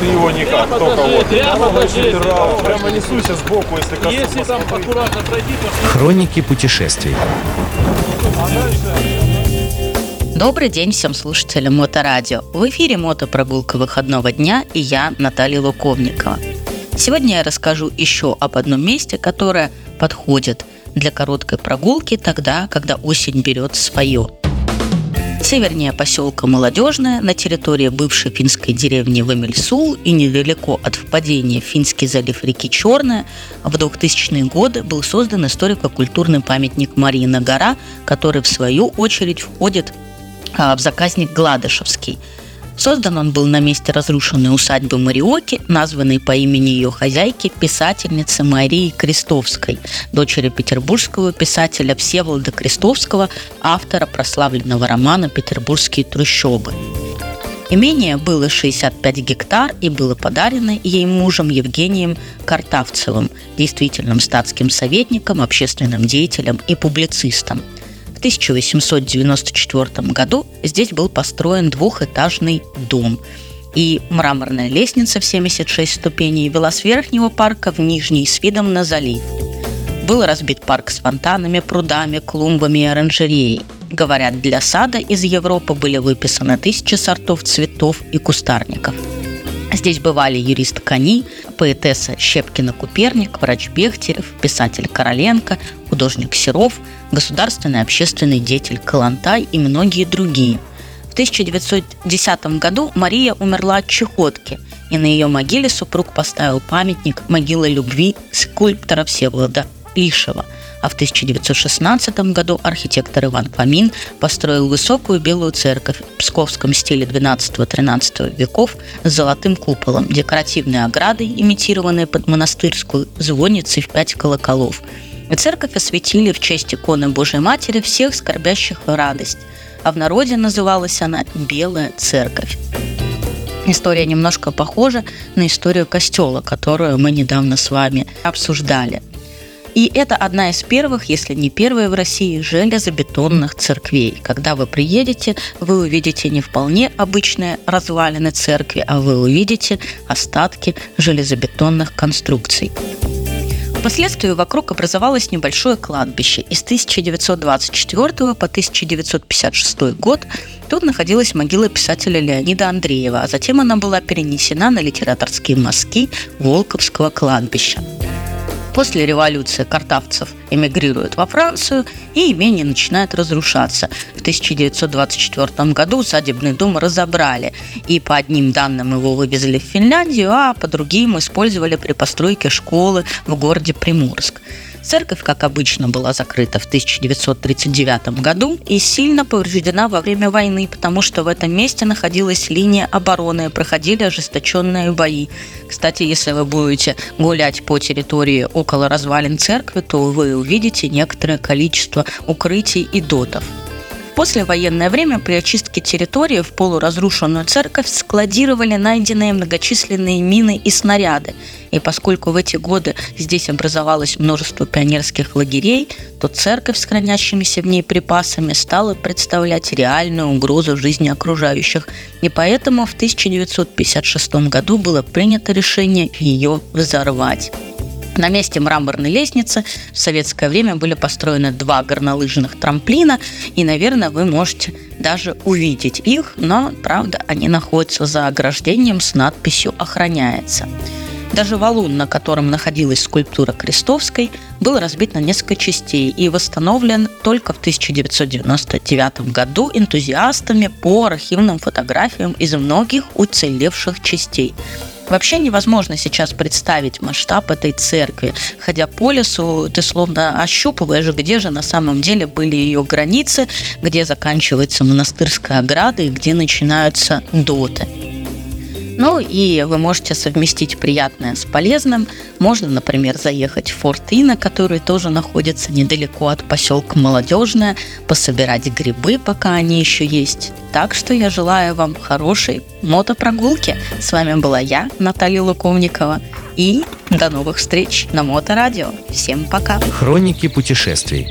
Ты его никак, только вот. Прямо покажи. Прямо, прямо несуйся сбоку, если коснусь. Если там аккуратно пройти, то Хроники путешествий. Добрый день всем слушателям Моторадио. В эфире мотопрогулка выходного дня и я, Наталья Луковникова. Сегодня я расскажу еще об одном месте, которое подходит для короткой прогулки тогда, когда осень берет свое. Севернее поселка Молодежное, на территории бывшей финской деревни Вамельсул и недалеко от впадения в Финский залив реки Черная, в 2000-е годы был создан историко-культурный памятник Марьина гора, который в свою очередь входит а, в заказник Гладышевский – Создан он был на месте разрушенной усадьбы Мариоки, названной по имени ее хозяйки, писательницы Марии Крестовской, дочери петербургского писателя Всеволода Крестовского, автора прославленного романа «Петербургские трущобы». Имение было 65 гектар и было подарено ей мужем Евгением Картавцевым, действительным статским советником, общественным деятелем и публицистом – в 1894 году здесь был построен двухэтажный дом, и мраморная лестница в 76 ступеней вела с верхнего парка в нижний с видом на залив. Был разбит парк с фонтанами, прудами, клумбами и оранжереей. Говорят, для сада из Европы были выписаны тысячи сортов цветов и кустарников – Здесь бывали юрист Кони, поэтесса Щепкина-Куперник, врач Бехтерев, писатель Короленко, художник Серов, государственный общественный деятель Калантай и многие другие. В 1910 году Мария умерла от чехотки, и на ее могиле супруг поставил памятник могилы любви скульптора Всеволода Лишева – а в 1916 году архитектор Иван Фомин построил высокую белую церковь в псковском стиле 12-13 веков с золотым куполом, декоративной оградой, имитированной под монастырскую, звонницей в пять колоколов. И церковь осветили в честь иконы Божьей Матери всех скорбящих радость, а в народе называлась она «Белая церковь». История немножко похожа на историю костела, которую мы недавно с вами обсуждали – и это одна из первых, если не первая в России, железобетонных церквей. Когда вы приедете, вы увидите не вполне обычные развалины церкви, а вы увидите остатки железобетонных конструкций. Впоследствии вокруг образовалось небольшое кладбище. И с 1924 по 1956 год тут находилась могила писателя Леонида Андреева, а затем она была перенесена на литераторские мазки Волковского кладбища. После революции картавцев эмигрируют во Францию, и имение начинает разрушаться. В 1924 году садебный дом разобрали, и по одним данным его вывезли в Финляндию, а по другим использовали при постройке школы в городе Приморск. Церковь, как обычно, была закрыта в 1939 году и сильно повреждена во время войны, потому что в этом месте находилась линия обороны, проходили ожесточенные бои. Кстати, если вы будете гулять по территории около развалин церкви, то вы увидите некоторое количество укрытий и дотов послевоенное время при очистке территории в полуразрушенную церковь складировали найденные многочисленные мины и снаряды. И поскольку в эти годы здесь образовалось множество пионерских лагерей, то церковь с хранящимися в ней припасами стала представлять реальную угрозу жизни окружающих. И поэтому в 1956 году было принято решение ее взорвать. На месте мраморной лестницы в советское время были построены два горнолыжных трамплина, и, наверное, вы можете даже увидеть их, но, правда, они находятся за ограждением с надписью «Охраняется». Даже валун, на котором находилась скульптура Крестовской, был разбит на несколько частей и восстановлен только в 1999 году энтузиастами по архивным фотографиям из многих уцелевших частей. Вообще невозможно сейчас представить масштаб этой церкви. Ходя по лесу, ты словно ощупываешь, где же на самом деле были ее границы, где заканчивается монастырская ограда и где начинаются доты. Ну и вы можете совместить приятное с полезным. Можно, например, заехать в Форт Ина, который тоже находится недалеко от поселка Молодежная, пособирать грибы, пока они еще есть. Так что я желаю вам хорошей мотопрогулки. С вами была я, Наталья Луковникова. И до новых встреч на Моторадио. Всем пока. Хроники путешествий.